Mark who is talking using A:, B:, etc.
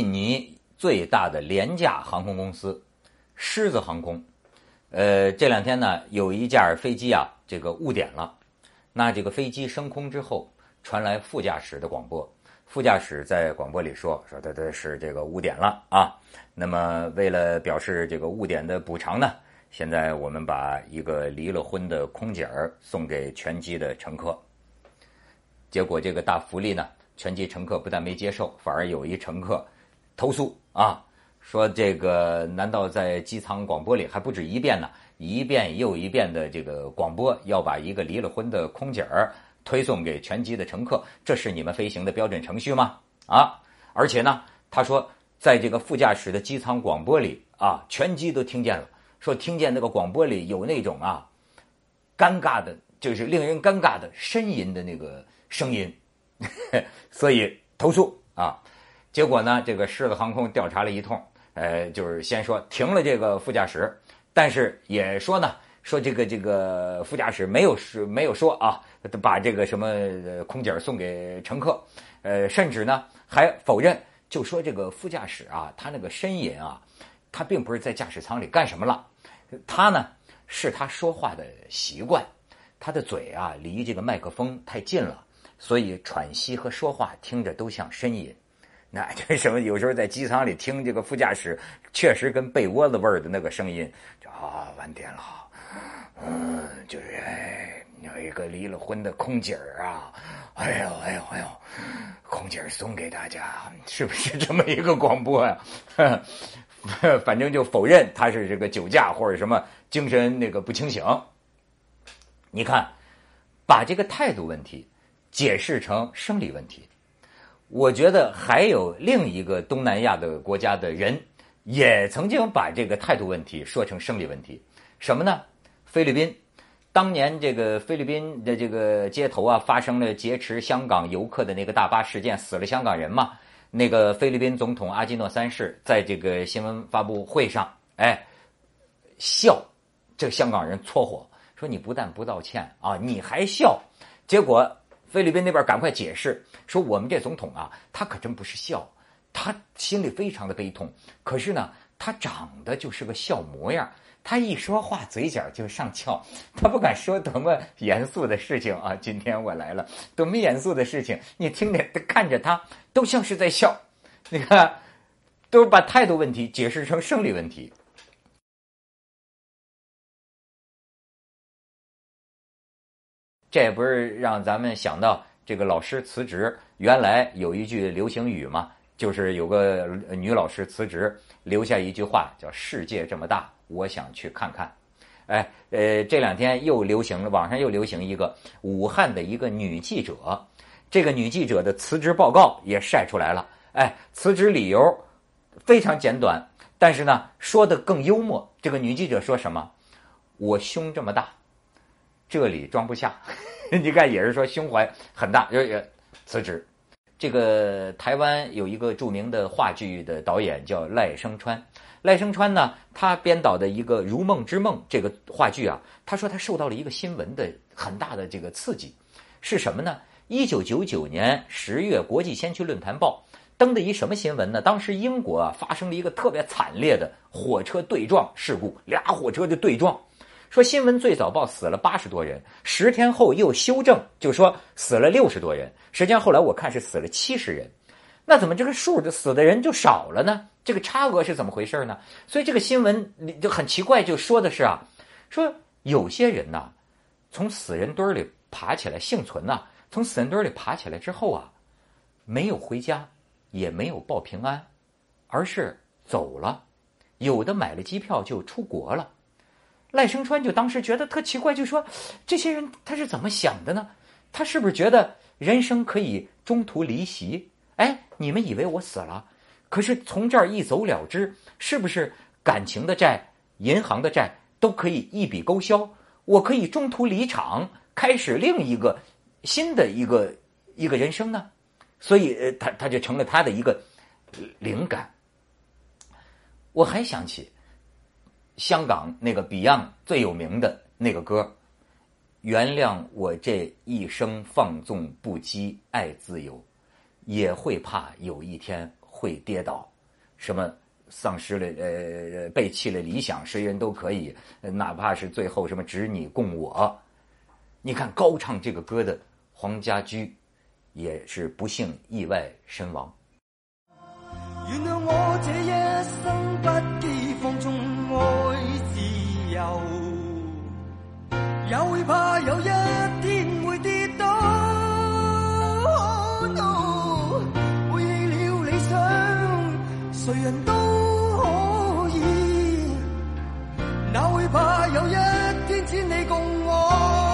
A: 印尼最大的廉价航空公司——狮子航空。呃，这两天呢，有一架飞机啊，这个误点了。那这个飞机升空之后，传来副驾驶的广播。副驾驶在广播里说：“说这这是这个误点了啊。那么为了表示这个误点的补偿呢，现在我们把一个离了婚的空姐儿送给全机的乘客。结果这个大福利呢，全机乘客不但没接受，反而有一乘客投诉啊。”说这个难道在机舱广播里还不止一遍呢？一遍又一遍的这个广播要把一个离了婚的空姐儿推送给全机的乘客，这是你们飞行的标准程序吗？啊！而且呢，他说在这个副驾驶的机舱广播里啊，全机都听见了，说听见那个广播里有那种啊尴尬的，就是令人尴尬的呻吟的那个声音，所以投诉。结果呢，这个狮子航空调查了一通。呃，就是先说停了这个副驾驶，但是也说呢，说这个这个副驾驶没有说没有说啊，把这个什么空姐送给乘客，呃，甚至呢还否认，就说这个副驾驶啊，他那个呻吟啊，他并不是在驾驶舱里干什么了，他呢是他说话的习惯，他的嘴啊离这个麦克风太近了，所以喘息和说话听着都像呻吟。那这什么？有时候在机舱里听这个副驾驶，确实跟被窝子味儿的那个声音，就啊，晚点了，嗯，就是哎，有一个离了婚的空姐儿啊，哎呦哎呦哎呦，空姐儿送给大家，是不是这么一个广播呀？反正就否认他是这个酒驾或者什么精神那个不清醒。你看，把这个态度问题解释成生理问题。我觉得还有另一个东南亚的国家的人，也曾经把这个态度问题说成生理问题。什么呢？菲律宾，当年这个菲律宾的这个街头啊，发生了劫持香港游客的那个大巴事件，死了香港人嘛。那个菲律宾总统阿基诺三世在这个新闻发布会上，哎，笑，这香港人搓火，说你不但不道歉啊，你还笑，结果。菲律宾那边赶快解释说：“我们这总统啊，他可真不是笑，他心里非常的悲痛。可是呢，他长得就是个笑模样，他一说话嘴角就上翘，他不敢说多么严肃的事情啊。今天我来了，多么严肃的事情，你听着，看着他都像是在笑。你看，都把态度问题解释成生理问题。”这不是让咱们想到这个老师辞职。原来有一句流行语嘛，就是有个女老师辞职，留下一句话叫“世界这么大，我想去看看”。哎，呃，这两天又流行了，网上又流行一个武汉的一个女记者，这个女记者的辞职报告也晒出来了。哎，辞职理由非常简短，但是呢，说的更幽默。这个女记者说什么？我胸这么大。这里装不下，你看也是说胸怀很大，也也辞职。这个台湾有一个著名的话剧的导演叫赖声川，赖声川呢，他编导的一个《如梦之梦》这个话剧啊，他说他受到了一个新闻的很大的这个刺激，是什么呢？一九九九年十月，《国际先驱论坛报》登的一什么新闻呢？当时英国啊发生了一个特别惨烈的火车对撞事故，俩火车就对撞。说新闻最早报死了八十多人，十天后又修正，就说死了六十多人。实际上后来我看是死了七十人，那怎么这个数的死的人就少了呢？这个差额是怎么回事呢？所以这个新闻就很奇怪，就说的是啊，说有些人呐，从死人堆里爬起来幸存呐，从死人堆里爬起来之后啊，没有回家，也没有报平安，而是走了，有的买了机票就出国了。赖声川就当时觉得特奇怪，就说：“这些人他是怎么想的呢？他是不是觉得人生可以中途离席？哎，你们以为我死了，可是从这儿一走了之，是不是感情的债、银行的债都可以一笔勾销？我可以中途离场，开始另一个新的一个一个人生呢？所以，呃，他他就成了他的一个灵感。我还想起。”香港那个 Beyond 最有名的那个歌，原谅我这一生放纵不羁爱自由，也会怕有一天会跌倒。什么丧失了呃背弃了理想，谁人都可以，哪怕是最后什么只你共我。你看高唱这个歌的黄家驹，也是不幸意外身亡。
B: 原谅我这一生不也会怕有一天会跌倒。背了理想，谁人都可以，哪会怕有一天千里共我？